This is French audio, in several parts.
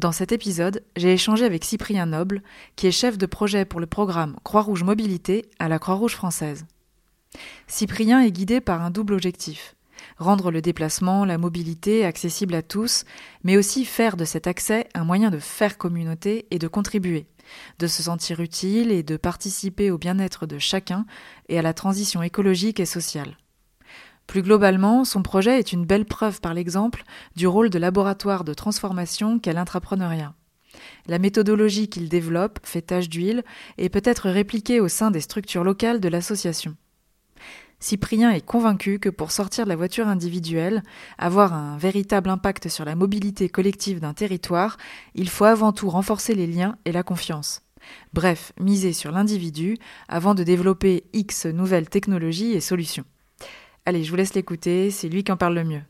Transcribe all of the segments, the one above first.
Dans cet épisode, j'ai échangé avec Cyprien Noble, qui est chef de projet pour le programme Croix-Rouge Mobilité à la Croix-Rouge française. Cyprien est guidé par un double objectif rendre le déplacement, la mobilité accessible à tous, mais aussi faire de cet accès un moyen de faire communauté et de contribuer, de se sentir utile et de participer au bien-être de chacun et à la transition écologique et sociale. Plus globalement, son projet est une belle preuve par l'exemple du rôle de laboratoire de transformation qu'est l'entrepreneuriat. La méthodologie qu'il développe fait tache d'huile et peut être répliquée au sein des structures locales de l'association. Cyprien est convaincu que pour sortir de la voiture individuelle, avoir un véritable impact sur la mobilité collective d'un territoire, il faut avant tout renforcer les liens et la confiance. Bref, miser sur l'individu avant de développer X nouvelles technologies et solutions. Allez, je vous laisse l'écouter, c'est lui qui en parle le mieux.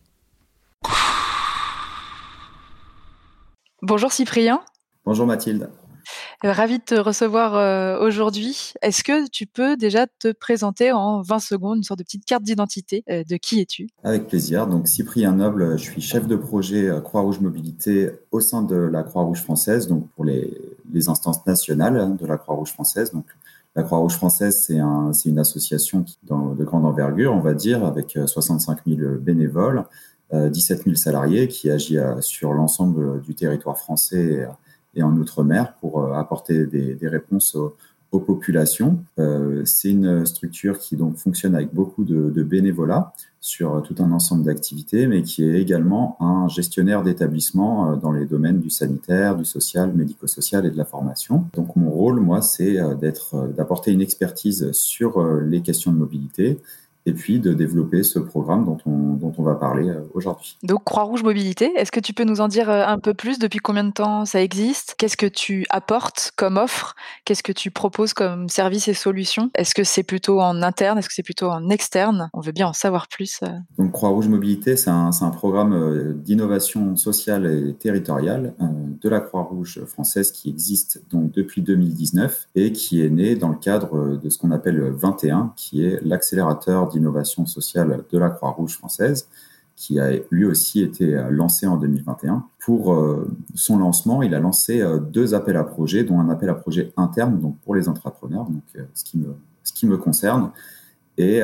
Bonjour Cyprien. Bonjour Mathilde. Euh, ravi de te recevoir euh, aujourd'hui. Est-ce que tu peux déjà te présenter en 20 secondes, une sorte de petite carte d'identité euh, de qui es-tu? Avec plaisir. Donc Cyprien Noble, je suis chef de projet Croix-Rouge Mobilité au sein de la Croix-Rouge française, donc pour les, les instances nationales de la Croix-Rouge française. Donc la Croix-Rouge française, c'est un, une association qui, dans, de grande envergure, on va dire, avec 65 000 bénévoles, 17 000 salariés, qui agit sur l'ensemble du territoire français et en Outre-mer pour euh, apporter des, des réponses aux, aux populations. Euh, c'est une structure qui donc fonctionne avec beaucoup de, de, bénévolat sur tout un ensemble d'activités, mais qui est également un gestionnaire d'établissement euh, dans les domaines du sanitaire, du social, médico-social et de la formation. Donc mon rôle, moi, c'est d'être, d'apporter une expertise sur les questions de mobilité et puis de développer ce programme dont on, dont on va parler euh, aujourd'hui. Donc Croix-Rouge Mobilité, est-ce que tu peux nous en dire euh, un peu plus? Depuis combien de temps ça existe? Qu'est-ce que tu apportes comme offre? Qu'est-ce que tu proposes comme service et solution? Est-ce que c'est plutôt en interne? Est-ce que c'est plutôt en externe? On veut bien en savoir plus. Euh. Donc Croix-Rouge Mobilité, c'est un, un, programme d'innovation sociale et territoriale de la Croix-Rouge française qui existe donc depuis 2019 et qui est né dans le cadre de ce qu'on appelle 21, qui est l'accélérateur d'innovation sociale de la Croix-Rouge française, qui a lui aussi été lancé en 2021. Pour euh, son lancement, il a lancé euh, deux appels à projets, dont un appel à projet interne, donc pour les entrepreneurs, donc euh, ce qui me ce qui me concerne, et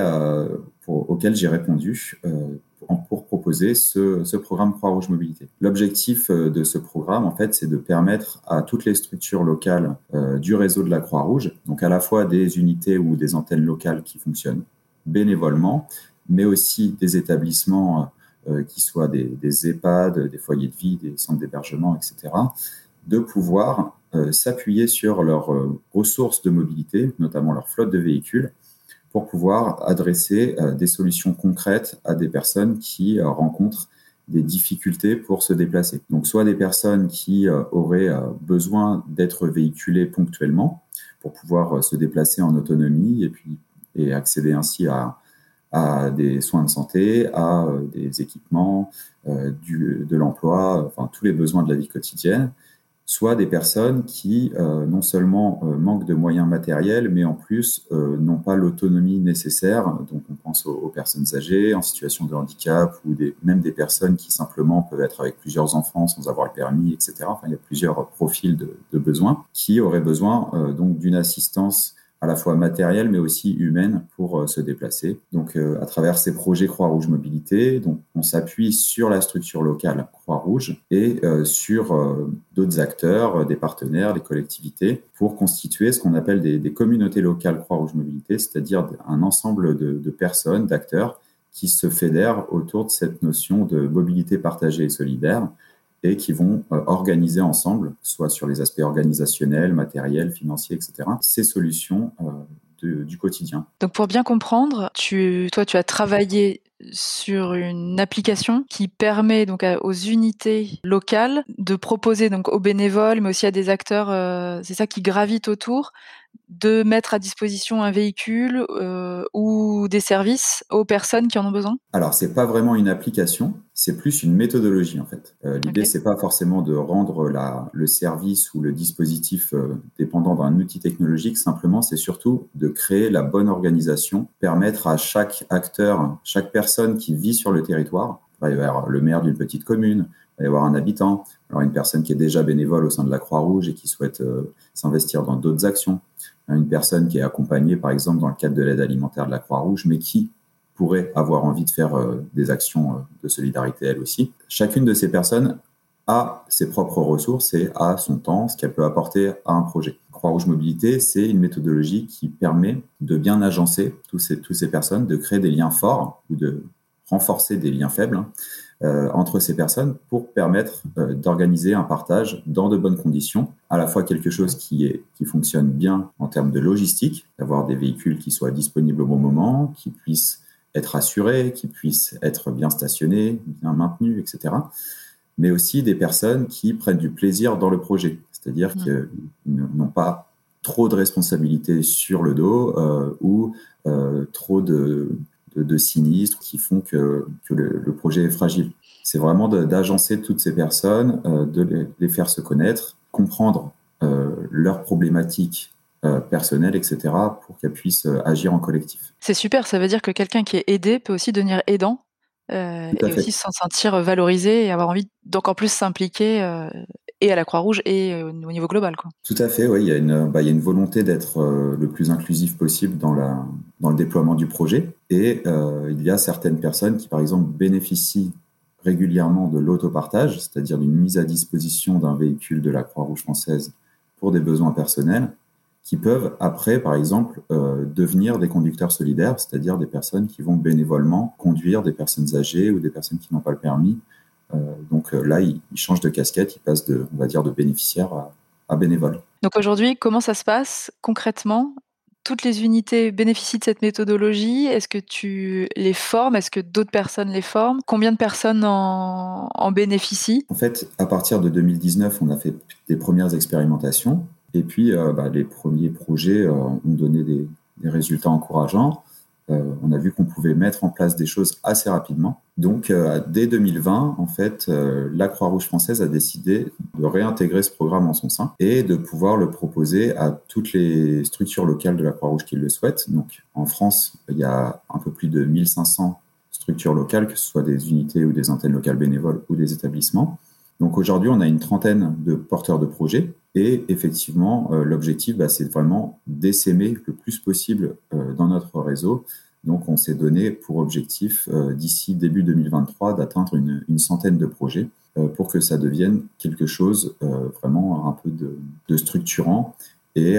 pour, auquel j'ai répondu pour proposer ce, ce programme Croix-Rouge Mobilité. L'objectif de ce programme, en fait, c'est de permettre à toutes les structures locales du réseau de la Croix-Rouge, donc à la fois des unités ou des antennes locales qui fonctionnent, bénévolement, mais aussi des établissements euh, qui soient des, EHPAD, des foyers de vie, des centres d'hébergement, etc., de pouvoir euh, s'appuyer sur leurs euh, ressources de mobilité, notamment leur flotte de véhicules, pour pouvoir adresser des solutions concrètes à des personnes qui rencontrent des difficultés pour se déplacer. Donc, soit des personnes qui auraient besoin d'être véhiculées ponctuellement pour pouvoir se déplacer en autonomie et puis et accéder ainsi à, des soins de santé, à euh, des équipements, euh, du, de l'emploi, enfin tous les besoins de la vie quotidienne, soit des personnes qui euh, non seulement manquent de moyens matériels, mais en plus n'ont pas l'autonomie nécessaire. Donc on pense aux, personnes âgées en situation de handicap ou même des personnes qui simplement peuvent être avec plusieurs enfants sans avoir le permis, etc. Enfin, il y a plusieurs profils de, de besoins qui auraient besoin donc d'une assistance à la fois matérielle mais aussi humaine pour euh, se déplacer. Donc euh, à travers ces projets Croix-Rouge Mobilité, donc on s'appuie sur la structure locale Croix-Rouge et euh, sur d'autres acteurs, des partenaires, des collectivités pour constituer ce qu'on appelle des, communautés locales Croix-Rouge Mobilité, c'est-à-dire un ensemble de, de personnes, d'acteurs qui se fédèrent autour de cette notion de mobilité partagée et solidaire et qui vont euh, organiser ensemble, soit sur les aspects organisationnels, matériels, financiers, etc., ces solutions euh, du quotidien. Donc pour bien comprendre, tu, toi tu as travaillé sur une application qui permet donc aux unités locales de proposer donc aux bénévoles mais aussi à des acteurs euh, c'est ça qui gravite autour de mettre à disposition un véhicule euh, ou des services aux personnes qui en ont besoin? Alors, c'est pas vraiment une application, c'est plus une méthodologie en fait. Euh, L'idée, c'est pas forcément de rendre la, le service ou le dispositif euh, dépendant d'un outil technologique, simplement, c'est surtout de créer la bonne organisation, permettre à chaque acteur, chaque personne qui vit sur le territoire, il va y avoir le maire d'une petite commune, il va y avoir un habitant, alors une personne qui est déjà bénévole au sein de la Croix-Rouge et qui souhaite euh, s'investir dans d'autres actions, une personne qui est accompagnée par exemple dans le cadre de l'aide alimentaire de la Croix-Rouge, mais qui pourrait avoir envie de faire euh, des actions euh, de solidarité elle aussi. Chacune de ces personnes a ses propres ressources et a son temps, ce qu'elle peut apporter à un projet. Croix-Rouge Mobilité, c'est une méthodologie qui permet de bien agencer toutes ces personnes, de créer des liens forts ou de renforcer des liens faibles euh, entre ces personnes pour permettre d'organiser un partage dans de bonnes conditions, à la fois quelque chose qui fonctionne bien en termes de logistique, d'avoir des véhicules qui soient disponibles au bon moment, qui puissent être assurés, qui puissent être bien stationnés, bien maintenus, etc. Mais aussi des personnes qui prennent du plaisir dans le projet, c'est-à-dire mmh. qu'ils n'ont pas trop de responsabilités sur le dos euh, ou euh, trop de de, sinistres qui font que, le, projet est fragile. C'est vraiment d'agencer toutes ces personnes, euh, de les, faire se connaître, comprendre leurs problématiques euh, personnelles, etc., pour qu'elles puissent agir en collectif. C'est super, ça veut dire que quelqu'un qui est aidé peut aussi devenir aidant et aussi s'en sentir valorisé et avoir envie d'encore plus s'impliquer et à la Croix-Rouge et euh, au niveau global. Quoi. Tout à fait, oui. Il y a une, bah, il y a une volonté d'être euh, le plus inclusif possible dans, la, dans le déploiement du projet. Et euh, il y a certaines personnes qui, par exemple, bénéficient régulièrement de l'autopartage, c'est-à-dire d'une mise à disposition d'un véhicule de la Croix-Rouge française pour des besoins personnels, qui peuvent après, par exemple, devenir des conducteurs solidaires, c'est-à-dire des personnes qui vont bénévolement conduire des personnes âgées ou des personnes qui n'ont pas le permis. Euh, donc euh, là, il, change de casquette, il passe de, on va dire, de bénéficiaire à, bénévole. Donc aujourd'hui, comment ça se passe concrètement? Toutes les unités bénéficient de cette méthodologie? Est-ce que tu les formes? Est-ce que d'autres personnes les forment? Combien de personnes en, bénéficient? En fait, à partir de 2019, on a fait des premières expérimentations. Et puis, euh, bah, les premiers projets ont donné des, résultats encourageants. on a vu qu'on pouvait mettre en place des choses assez rapidement. Donc, euh, dès 2020, en fait, euh, la Croix-Rouge française a décidé de réintégrer ce programme en son sein et de pouvoir le proposer à toutes les structures locales de la Croix-Rouge qui le souhaitent. Donc, en France, il y a un peu plus de 1500 structures locales, que ce soit des unités ou des antennes locales bénévoles ou des établissements. Donc aujourd'hui, on a une trentaine de porteurs de projets et effectivement, euh, l'objectif, bah, c'est vraiment d'essaimer le plus possible dans notre réseau donc, on s'est donné pour objectif euh, d'ici début 2023 d'atteindre une, centaine de projets euh, pour que ça devienne quelque chose euh, vraiment un peu de, structurant et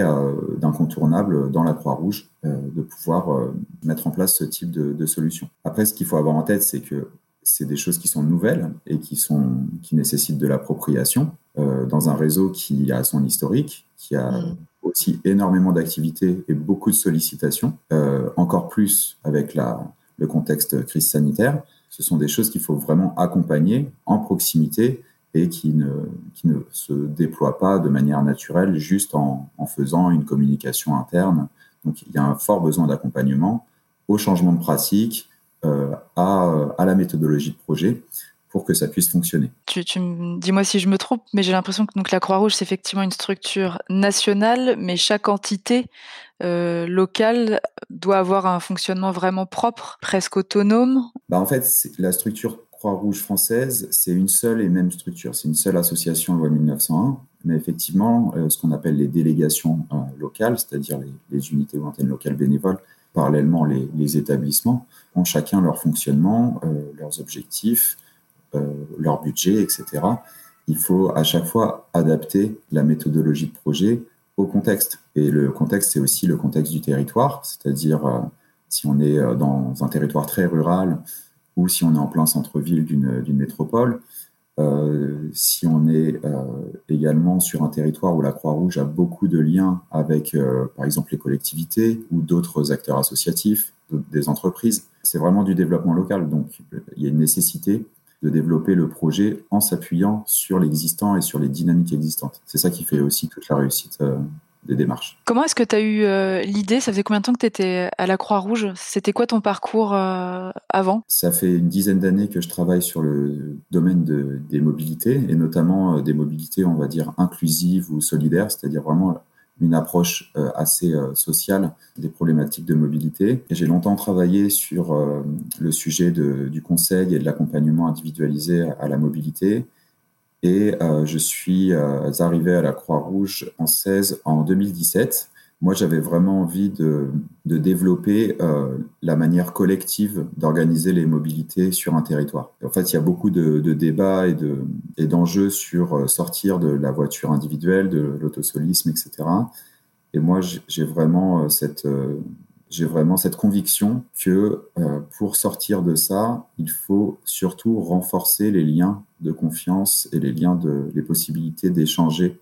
d'incontournable dans la Croix-Rouge de pouvoir mettre en place ce type de, de solution. Après, ce qu'il faut avoir en tête, c'est que c'est des choses qui sont nouvelles et qui, sont, qui nécessitent de l'appropriation dans un réseau qui a son historique, qui a mmh aussi énormément d'activités et beaucoup de sollicitations, euh, encore plus avec la, le contexte crise sanitaire. Ce sont des choses qu'il faut vraiment accompagner en proximité et qui ne, qui ne se déploient pas de manière naturelle juste en, en faisant une communication interne. Donc il y a un fort besoin d'accompagnement au changement de pratique, euh, à, à, la méthodologie de projet pour que ça puisse fonctionner. Tu, tu dis-moi si je me trompe, mais j'ai l'impression que donc la Croix-Rouge c'est effectivement une structure nationale, mais chaque entité euh, locale doit avoir un fonctionnement vraiment propre, presque autonome. Bah en fait, la structure Croix-Rouge française, c'est une seule et même structure, c'est une seule association loi 1901. Mais effectivement, euh, ce qu'on appelle les délégations euh, locales, c'est-à-dire les, les, unités ou antennes locales bénévoles, parallèlement les, les établissements, ont chacun leur fonctionnement, leurs objectifs, leur budget, etc. Il faut à chaque fois adapter la méthodologie de projet au contexte. Et le contexte, c'est aussi le contexte du territoire, c'est-à-dire euh, si on est euh, dans un territoire très rural ou si on est en plein centre-ville d'une métropole, si on est également sur un territoire où la Croix-Rouge a beaucoup de liens avec, par exemple, les collectivités ou d'autres acteurs associatifs, des entreprises, c'est vraiment du développement local. Donc, il y a une nécessité de développer le projet en s'appuyant sur l'existant et sur les dynamiques existantes. C'est ça qui fait aussi toute la réussite euh, des démarches. Comment est-ce que tu as eu euh, l'idée? Ça faisait combien de temps que tu étais à la Croix-Rouge? C'était quoi ton parcours euh, avant? Ça fait une dizaine d'années que je travaille sur le domaine des mobilités, et notamment des mobilités, on va dire, inclusives ou solidaires, c'est-à-dire vraiment une approche euh, assez euh, sociale des problématiques de mobilité. J'ai longtemps travaillé sur euh, le sujet du conseil et de l'accompagnement individualisé à la mobilité. Et je suis arrivé à la Croix-Rouge française en 2017 moi, j'avais vraiment envie de, développer euh, la manière collective d'organiser les mobilités sur un territoire. En fait, il y a beaucoup de, débats et, de, et d'enjeux sur euh, sortir de la voiture individuelle, de l'autosolisme, etc. Et moi, j'ai vraiment euh, cette, j'ai vraiment cette conviction que pour sortir de ça, il faut surtout renforcer les liens de confiance et les liens les possibilités d'échanger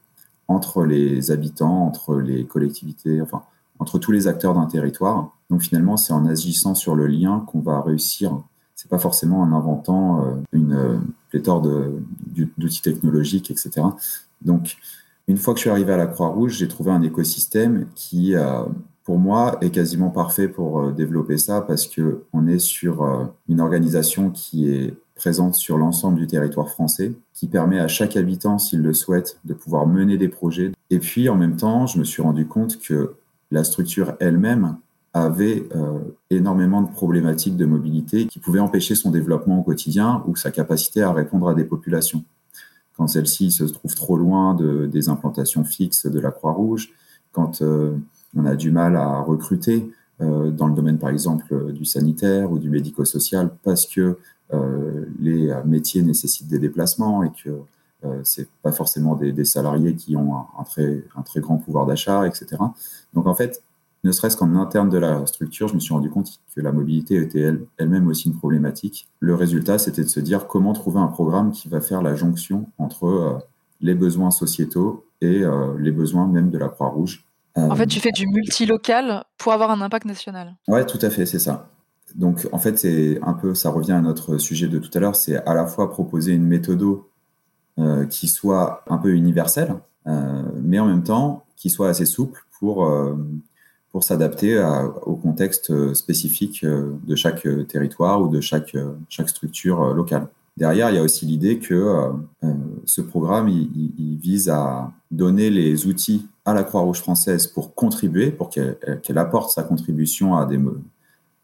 entre les habitants, entre les collectivités, enfin, entre tous les acteurs d'un territoire. Donc finalement, c'est en agissant sur le lien qu'on va réussir. C'est pas forcément en inventant euh, une euh, pléthore d'outils technologiques, etc. Donc, une fois que je suis arrivé à la Croix-Rouge, j'ai trouvé un écosystème qui, euh, pour moi, est quasiment parfait pour développer ça parce que on est sur une organisation qui est présente sur l'ensemble du territoire français, qui permet à chaque habitant, s'il le souhaite, de pouvoir mener des projets. Et puis, en même temps, je me suis rendu compte que la structure elle-même avait euh, énormément de problématiques de mobilité qui pouvaient empêcher son développement au quotidien ou sa capacité à répondre à des populations. Quand celle-ci se trouve trop loin de, des implantations fixes de la Croix-Rouge, quand euh, on a du mal à recruter euh, dans le domaine, par exemple, du sanitaire ou du médico-social, parce que les métiers nécessitent des déplacements et que euh, c'est pas forcément des, salariés qui ont un, très, un très grand pouvoir d'achat, etc. Donc en fait, ne serait-ce qu'en interne de la structure, je me suis rendu compte que la mobilité était elle-même aussi une problématique. Le résultat, c'était de se dire comment trouver un programme qui va faire la jonction entre euh, les besoins sociétaux et les besoins même de la Croix-Rouge. En fait, tu fais du multilocal pour avoir un impact national. Ouais, tout à fait, c'est ça. Donc, en fait, c'est un peu, ça revient à notre sujet de tout à l'heure, c'est à la fois proposer une méthode euh, qui soit un peu universelle, euh, mais en même temps qui soit assez souple pour, euh, pour s'adapter au contexte spécifique de chaque territoire ou de chaque, chaque structure locale. Derrière, il y a aussi l'idée que ce programme, vise à donner les outils à la Croix-Rouge française pour contribuer, pour qu'elle apporte sa contribution à des,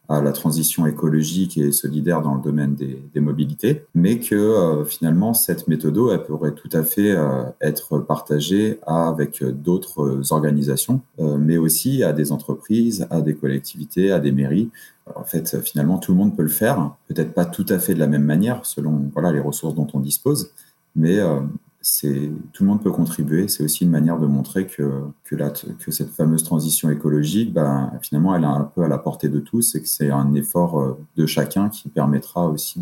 à la transition écologique et solidaire dans le domaine des, mobilités, mais que euh, finalement cette méthode elle pourrait tout à fait euh, être partagée avec d'autres organisations, euh, mais aussi à des entreprises, à des collectivités, à des mairies. En fait, finalement, tout le monde peut le faire, peut-être pas tout à fait de la même manière selon voilà les ressources dont on dispose, mais c'est tout le monde peut contribuer. C'est aussi une manière de montrer que que, cette fameuse transition écologique, ben, finalement, elle est un peu à la portée de tous et que c'est un effort euh, de chacun qui permettra aussi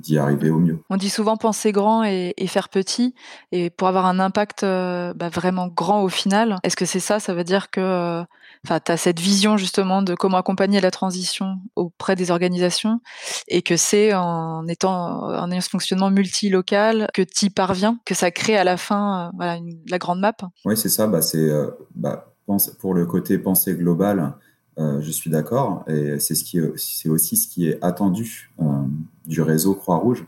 d'y arriver au mieux. On dit souvent penser grand et, faire petit, et pour avoir un impact euh, bah, vraiment grand au final, est-ce que c'est ça? Ça veut dire que euh, enfin, tu as cette vision justement de comment accompagner la transition auprès des organisations, et que c'est en étant en ayant ce fonctionnement multilocal que tu y parviens, que ça crée à la fin euh, la grande map Oui, c'est ça. Bah, c'est bah, pour le côté pensée globale, je suis d'accord, et c'est aussi ce qui est attendu du réseau Croix-Rouge.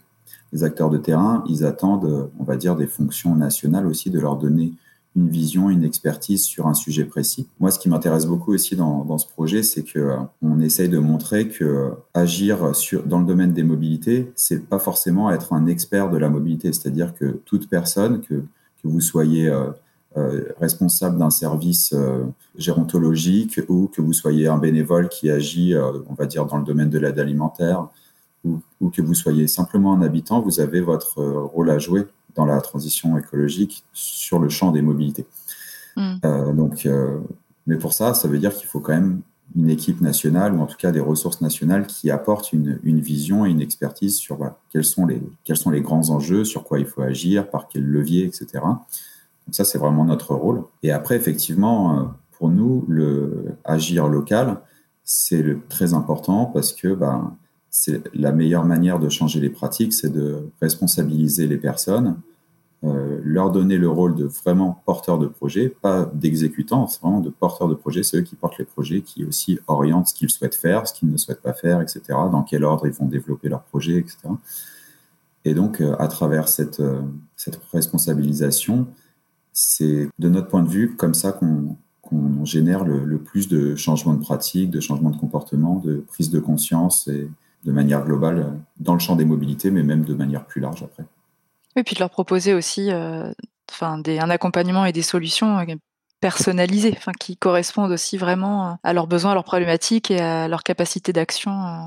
Les acteurs de terrain, ils attendent, on va dire, des fonctions nationales aussi, de leur donner une vision, une expertise sur un sujet précis. Moi, ce qui m'intéresse beaucoup aussi dans, ce projet, c'est que euh, on essaye de montrer que agir sur, dans le domaine des mobilités, c'est pas forcément être un expert de la mobilité. C'est-à-dire que toute personne, que, vous soyez euh, euh, responsable d'un service euh, gérontologique ou que vous soyez un bénévole qui agit, euh, on va dire, dans le domaine de l'aide alimentaire, ou, que vous soyez simplement un habitant, vous avez votre euh, rôle à jouer dans la transition écologique sur le champ des mobilités. Mm. Euh, donc, euh, mais pour ça, ça veut dire qu'il faut quand même une équipe nationale ou en tout cas des ressources nationales qui apportent une, vision et une expertise sur quels, sont les, quels sont les grands enjeux, sur quoi il faut agir, par quel levier, etc. Donc ça, c'est vraiment notre rôle. Et après, effectivement, euh, pour nous, le agir local, c'est très important parce que ben, c'est la meilleure manière de changer les pratiques, c'est de responsabiliser les personnes, euh, leur donner le rôle de vraiment porteur de projet, pas d'exécutant, vraiment de porteur de projet, c'est eux qui portent les projets, qui aussi orientent ce qu'ils souhaitent faire, ce qu'ils ne souhaitent pas faire, etc., dans quel ordre ils vont développer leur projet, etc. Et donc, euh, à travers cette, euh, cette responsabilisation, c'est de notre point de vue comme ça qu'on génère le, le, plus de changements de pratique, de changements de comportement, de prise de conscience et de manière globale dans le champ des mobilités, mais même de manière plus large après. Et puis de leur proposer aussi euh, enfin, un accompagnement et des solutions euh, personnalisées, enfin, qui correspondent aussi vraiment à leurs besoins, à leurs problématiques et à leur capacité d'action euh,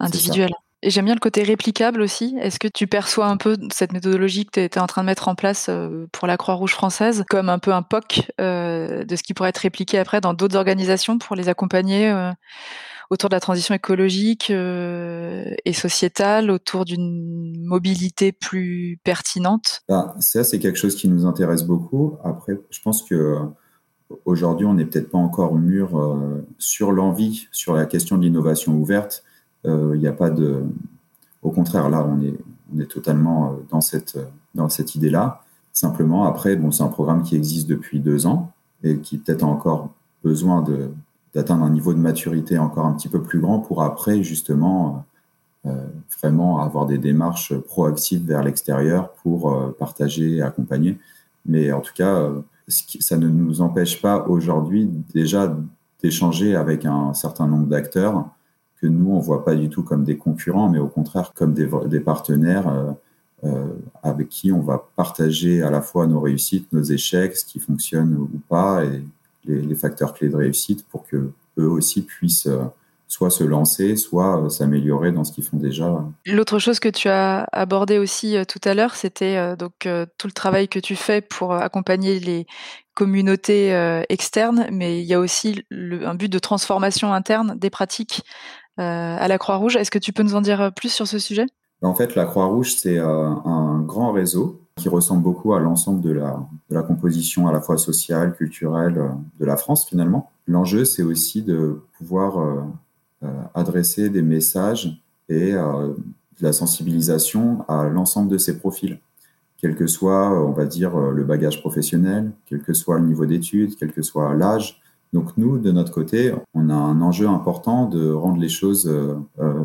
individuelle. Et j'aime bien le côté réplicable aussi. Est-ce que tu perçois un peu cette méthodologie que tu étais en train de mettre en place pour la Croix-Rouge française comme un peu un POC de ce qui pourrait être répliqué après dans d'autres organisations pour les accompagner autour de la transition écologique euh, et sociétale, autour d'une mobilité plus pertinente bah, Ça, c'est quelque chose qui nous intéresse beaucoup. Après, je pense que aujourd'hui, on n'est peut-être pas encore mûr euh, sur l'envie, sur la question de l'innovation ouverte. Euh, il n'y a pas de. Au contraire, là, on est, on est totalement dans cette, dans cette idée-là. Simplement, après, bon, c'est un programme qui existe depuis deux ans et qui peut-être a encore besoin de, d'atteindre un niveau de maturité encore un petit peu plus grand pour après justement euh, euh, vraiment avoir des démarches proactives vers l'extérieur pour euh, partager et accompagner. Mais en tout cas, ça ne nous empêche pas aujourd'hui déjà d'échanger avec un certain nombre d'acteurs que nous, on voit pas du tout comme des concurrents, mais au contraire comme des, partenaires avec qui on va partager à la fois nos réussites, nos échecs, ce qui fonctionne ou pas, les, facteurs clés de réussite pour que eux aussi puissent euh, soit se lancer, soit euh, s'améliorer dans ce qu'ils font déjà. L'autre chose que tu as abordé aussi euh, tout à l'heure, c'était donc tout le travail que tu fais pour accompagner les communautés externes, mais il y a aussi un but de transformation interne des pratiques à la Croix-Rouge. Est-ce que tu peux nous en dire plus sur ce sujet? En fait, la Croix-Rouge, c'est un grand réseau qui ressemble beaucoup à l'ensemble de la, composition à la fois sociale, culturelle euh, de la France finalement. L'enjeu, c'est aussi de pouvoir euh, euh, adresser des messages et de la sensibilisation à l'ensemble de ces profils, quel que soit, on va dire, le bagage professionnel, quel que soit le niveau d'études, quel que soit l'âge. Donc nous, de notre côté, on a un enjeu important de rendre les choses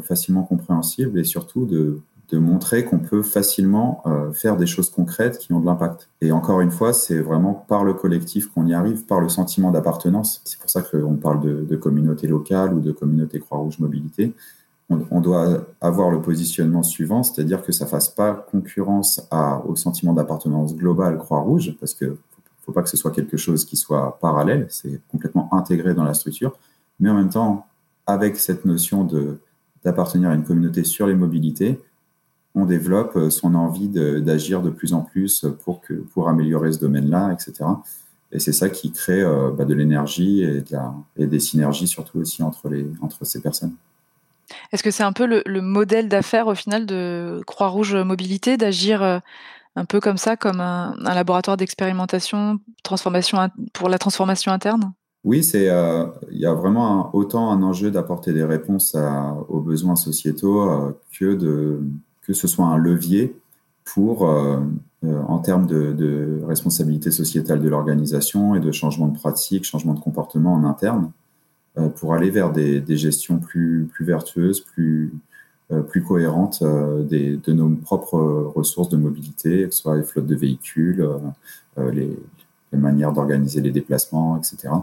facilement compréhensibles et surtout de de montrer qu'on peut facilement euh, faire des choses concrètes qui ont de l'impact. Et encore une fois, c'est vraiment par le collectif qu'on y arrive, par le sentiment d'appartenance. C'est pour ça qu'on parle de, communauté locale ou de communauté Croix-Rouge Mobilité. On, doit avoir le positionnement suivant, c'est-à-dire que ça fasse pas concurrence au sentiment d'appartenance global Croix-Rouge, parce que faut pas que ce soit quelque chose qui soit parallèle, c'est complètement intégré dans la structure, mais en même temps, avec cette notion de d'appartenir à une communauté sur les mobilités, on développe euh, son envie d'agir de, plus en plus pour, que, pour améliorer ce domaine-là, etc. Et c'est ça qui crée euh, bah, de l'énergie et, et, des synergies surtout aussi entre, les, entre ces personnes. Est-ce que c'est un peu le, modèle d'affaires au final de Croix-Rouge Mobilité d'agir euh, un peu comme ça, comme un, laboratoire d'expérimentation, transformation pour la transformation interne? Oui, c'est il y a vraiment autant un enjeu d'apporter des réponses aux besoins sociétaux que de que ce soit un levier pour, euh, euh, en termes de, responsabilité sociétale de l'organisation et de changement de pratique, changement de comportement en interne, euh, pour aller vers des, gestions plus, plus vertueuses, plus, plus cohérentes des, de nos propres ressources de mobilité, que ce soit les flottes de véhicules, les, les manières d'organiser les déplacements, etc.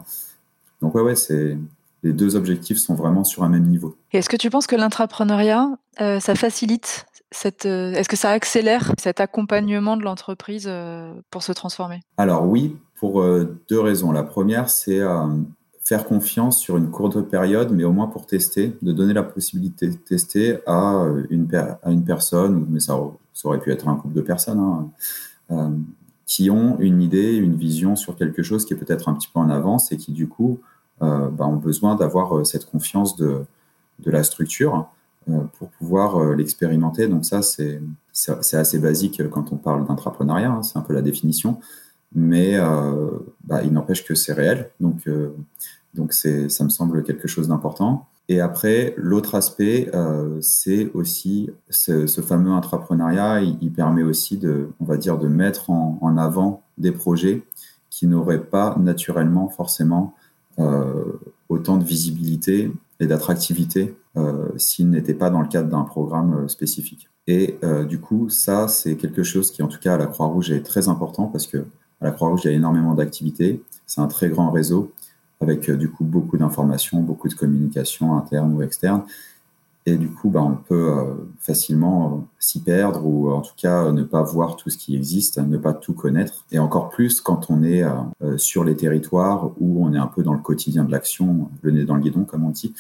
Donc ouais, ouais, c'est les deux objectifs sont vraiment sur un même niveau. Est-ce que tu penses que l'intrapreneuriat, ça facilite euh, est-ce que ça accélère cet accompagnement de l'entreprise euh, pour se transformer? Alors oui, pour euh, deux raisons. La première, c'est faire confiance sur une courte période, mais au moins pour tester, de donner la possibilité de tester à une, personne, mais ça, aurait pu être un couple de personnes, hein, qui ont une idée, une vision sur quelque chose qui est peut-être un petit peu en avance et qui du coup bah, ont besoin d'avoir cette confiance de la structure pour pouvoir l'expérimenter. Donc ça, c'est assez basique quand on parle d'entrepreneuriat, hein, c'est un peu la définition, mais bah, il n'empêche que c'est réel. Donc, donc ça me semble quelque chose d'important. Et après, l'autre aspect, euh, c'est aussi ce, fameux intrapreneuriat. Il, permet aussi de, on va dire, de mettre en, avant des projets qui n'auraient pas naturellement forcément euh, autant de visibilité et d'attractivité euh, s'ils n'étaient pas dans le cadre d'un programme spécifique. Et du coup, ça, c'est quelque chose qui, en tout cas, à la Croix-Rouge est très important parce que à la Croix-Rouge, il y a énormément d'activités. C'est un très grand réseau avec euh, du coup beaucoup d'informations, beaucoup de communication interne ou externe. Et du coup, bah, on peut euh, facilement euh, s'y perdre ou en tout cas ne pas voir tout ce qui existe, ne pas tout connaître. Et encore plus quand on est sur les territoires où on est un peu dans le quotidien de l'action, le nez dans le guidon, comme on dit.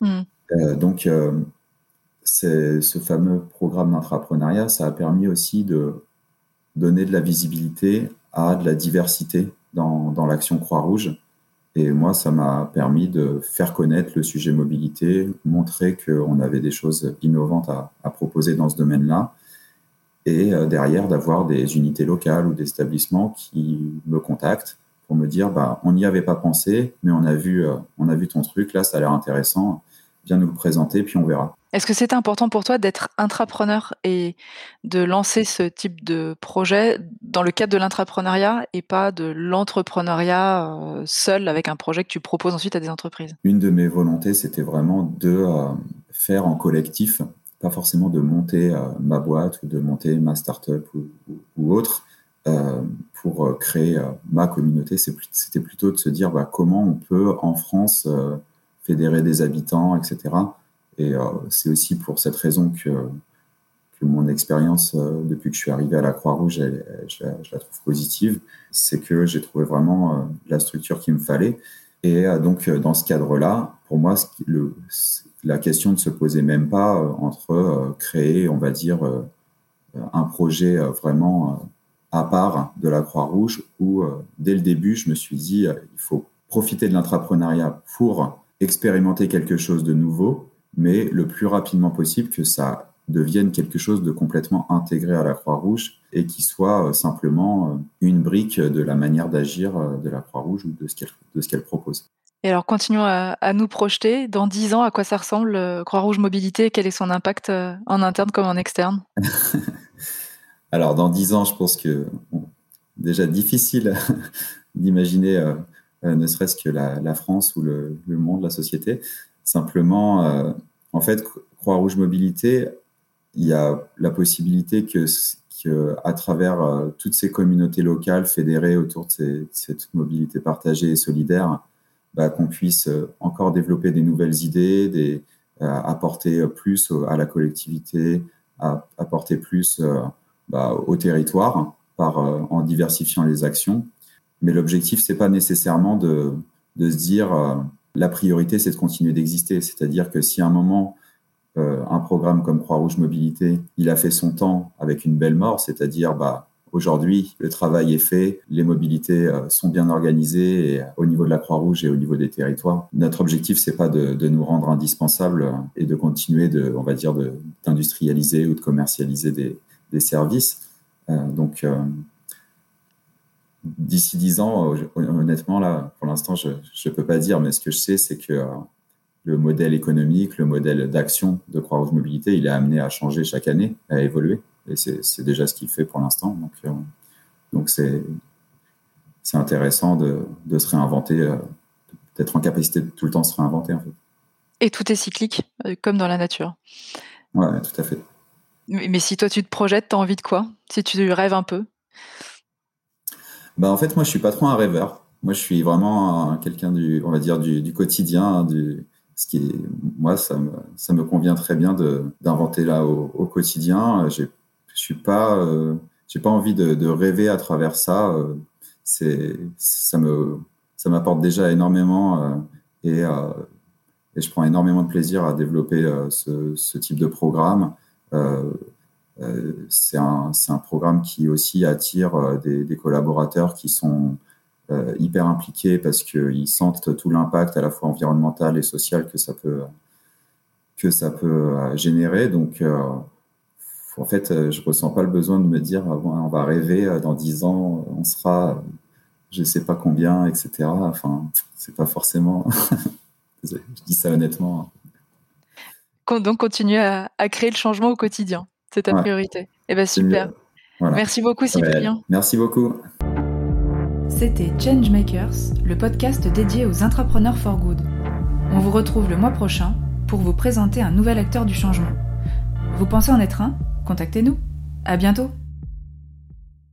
Mm. Donc, ce fameux programme d'entrepreneuriat, ça a permis aussi de donner de la visibilité à de la diversité dans, l'action Croix-Rouge et moi, ça m'a permis de faire connaître le sujet mobilité, montrer qu'on avait des choses innovantes à, à proposer dans ce domaine-là. Et euh, derrière, d'avoir des unités locales ou des établissements qui me contactent pour me dire bah, on n'y avait pas pensé, mais on a, vu, euh, on a vu ton truc, là, ça a l'air intéressant, viens nous le présenter, puis on verra. Est-ce que c'était important pour toi d'être intrapreneur et de lancer ce type de projet dans le cadre de l'intrapreneuriat et pas de l'entrepreneuriat euh, seul avec un projet que tu proposes ensuite à des entreprises? Une de mes volontés, c'était vraiment de euh, faire en collectif, pas forcément de monter euh, ma boîte ou de monter ma startup ou, ou, autre. pour créer ma communauté, c'était plutôt de se dire bah, comment on peut en France fédérer des habitants, etc et euh, c'est aussi pour cette raison que, mon expérience euh, depuis que je suis arrivé à la Croix-Rouge, je, la trouve positive. C'est que j'ai trouvé vraiment euh, la structure qu'il me fallait. Et donc, dans ce cadre-là, pour moi, la question ne se posait même pas entre créer, on va dire, un projet vraiment à part de la Croix-Rouge, où dès le début, je me suis dit, il faut profiter de l'entrepreneuriat pour expérimenter quelque chose de nouveau, mais le plus rapidement possible que ça devienne quelque chose de complètement intégré à la Croix-Rouge et qui soit euh, simplement euh, une brique de la manière d'agir euh, de la Croix-Rouge ou de ce qu'elle propose. Et alors, continuons à, nous projeter. Dans dix ans, à quoi ça ressemble Croix-Rouge Mobilité? Quel est son impact en interne comme en externe? Alors, dans dix ans, je pense que déjà difficile d'imaginer ne serait-ce que la, France ou le, monde, la société. Simplement, euh, en fait, Croix-Rouge Mobilité, il y a la possibilité que, à travers euh, toutes ces communautés locales fédérées autour de cette mobilité partagée et solidaire, bah, qu'on puisse euh, encore développer des nouvelles idées, apporter plus à la collectivité, apporter plus bah, au territoire en diversifiant les actions. Mais l'objectif, c'est pas nécessairement de, se dire la priorité, c'est de continuer d'exister. C'est-à-dire que si à un moment, euh, un programme comme Croix-Rouge Mobilité, il a fait son temps avec une belle mort, c'est-à-dire bah, aujourd'hui, le travail est fait, les mobilités euh, sont bien organisées au niveau de la Croix-Rouge et au niveau des territoires. Notre objectif, c'est pas de, nous rendre indispensables euh, et de continuer de, on va dire, d'industrialiser ou de commercialiser des, services. donc, d'ici dix ans, euh, honnêtement, là, pour l'instant, je ne peux pas dire, mais ce que je sais, c'est que euh, le modèle économique, le modèle d'action de Croix-Rouge Mobilité, il est amené à changer chaque année, à évoluer. Et c'est déjà ce qu'il fait pour l'instant. Donc, euh, donc c'est intéressant de, de, se réinventer, d'être en capacité de tout le temps se réinventer, en fait. Et tout est cyclique, comme dans la nature. Ouais, tout à fait. Mais, mais si toi, tu te projettes, tu as envie de quoi? Si tu rêves un peu? Bah, en fait, moi, je suis pas trop un rêveur. Moi, je suis vraiment quelqu'un du, on va dire, du, quotidien, du, ce qui moi, ça me, ça me convient très bien d'inventer là au, quotidien. Je suis pas, euh, j'ai pas envie de, de, rêver à travers ça. Euh, c'est, ça me, ça m'apporte déjà énormément euh, et, euh, et, je prends énormément de plaisir à développer euh, ce, ce, type de programme. Euh, euh, c'est un, un, programme qui aussi attire euh, des, collaborateurs qui sont hyper impliqués parce qu'ils sentent tout l'impact à la fois environnemental et social que ça peut, que ça peut générer. Donc, en fait, je ressens pas le besoin de me dire ah on va rêver dans dix ans, on sera je sais pas combien, etc. Enfin, c'est pas forcément. je dis ça honnêtement. Donc, continue à, créer le changement au quotidien. C'est ta priorité. Eh ben super. Merci beaucoup, Cyprien. merci beaucoup. C'était Changemakers, le podcast dédié aux entrepreneurs for good. On vous retrouve le mois prochain pour vous présenter un nouvel acteur du changement. Vous pensez en être un? Contactez-nous. À bientôt.